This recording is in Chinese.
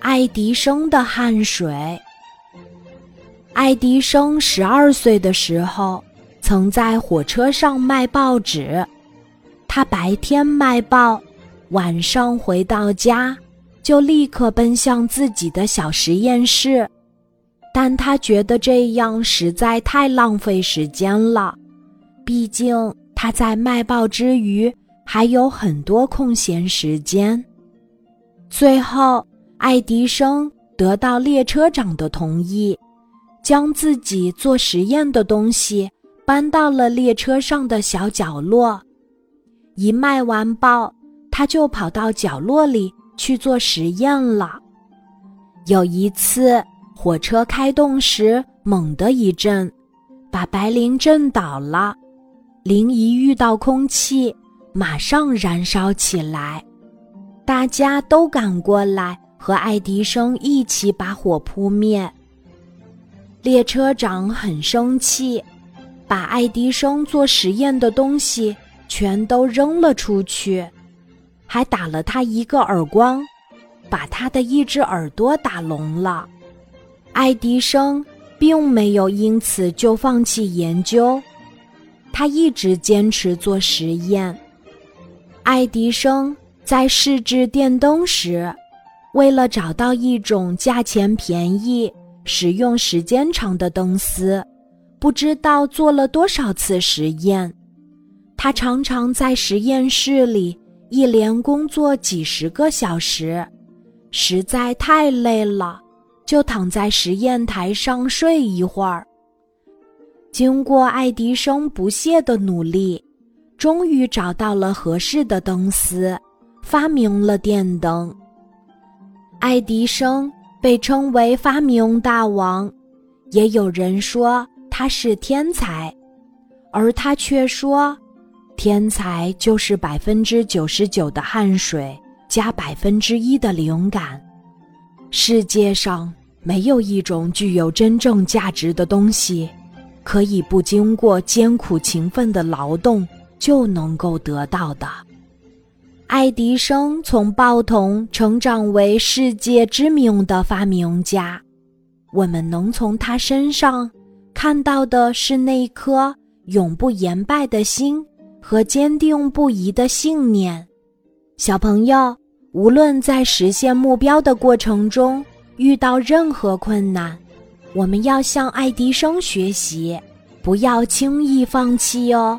爱迪生的汗水。爱迪生十二岁的时候，曾在火车上卖报纸。他白天卖报，晚上回到家，就立刻奔向自己的小实验室。但他觉得这样实在太浪费时间了，毕竟他在卖报之余还有很多空闲时间。最后，爱迪生得到列车长的同意，将自己做实验的东西搬到了列车上的小角落。一卖完报，他就跑到角落里去做实验了。有一次。火车开动时，猛地一震，把白磷震倒了。磷一遇到空气，马上燃烧起来。大家都赶过来和爱迪生一起把火扑灭。列车长很生气，把爱迪生做实验的东西全都扔了出去，还打了他一个耳光，把他的一只耳朵打聋了。爱迪生并没有因此就放弃研究，他一直坚持做实验。爱迪生在试制电灯时，为了找到一种价钱便宜、使用时间长的灯丝，不知道做了多少次实验。他常常在实验室里一连工作几十个小时，实在太累了。就躺在实验台上睡一会儿。经过爱迪生不懈的努力，终于找到了合适的灯丝，发明了电灯。爱迪生被称为发明大王，也有人说他是天才，而他却说，天才就是百分之九十九的汗水加百分之一的灵感。世界上。没有一种具有真正价值的东西，可以不经过艰苦勤奋的劳动就能够得到的。爱迪生从报童成长为世界知名的发明家，我们能从他身上看到的是那颗永不言败的心和坚定不移的信念。小朋友，无论在实现目标的过程中，遇到任何困难，我们要向爱迪生学习，不要轻易放弃哦。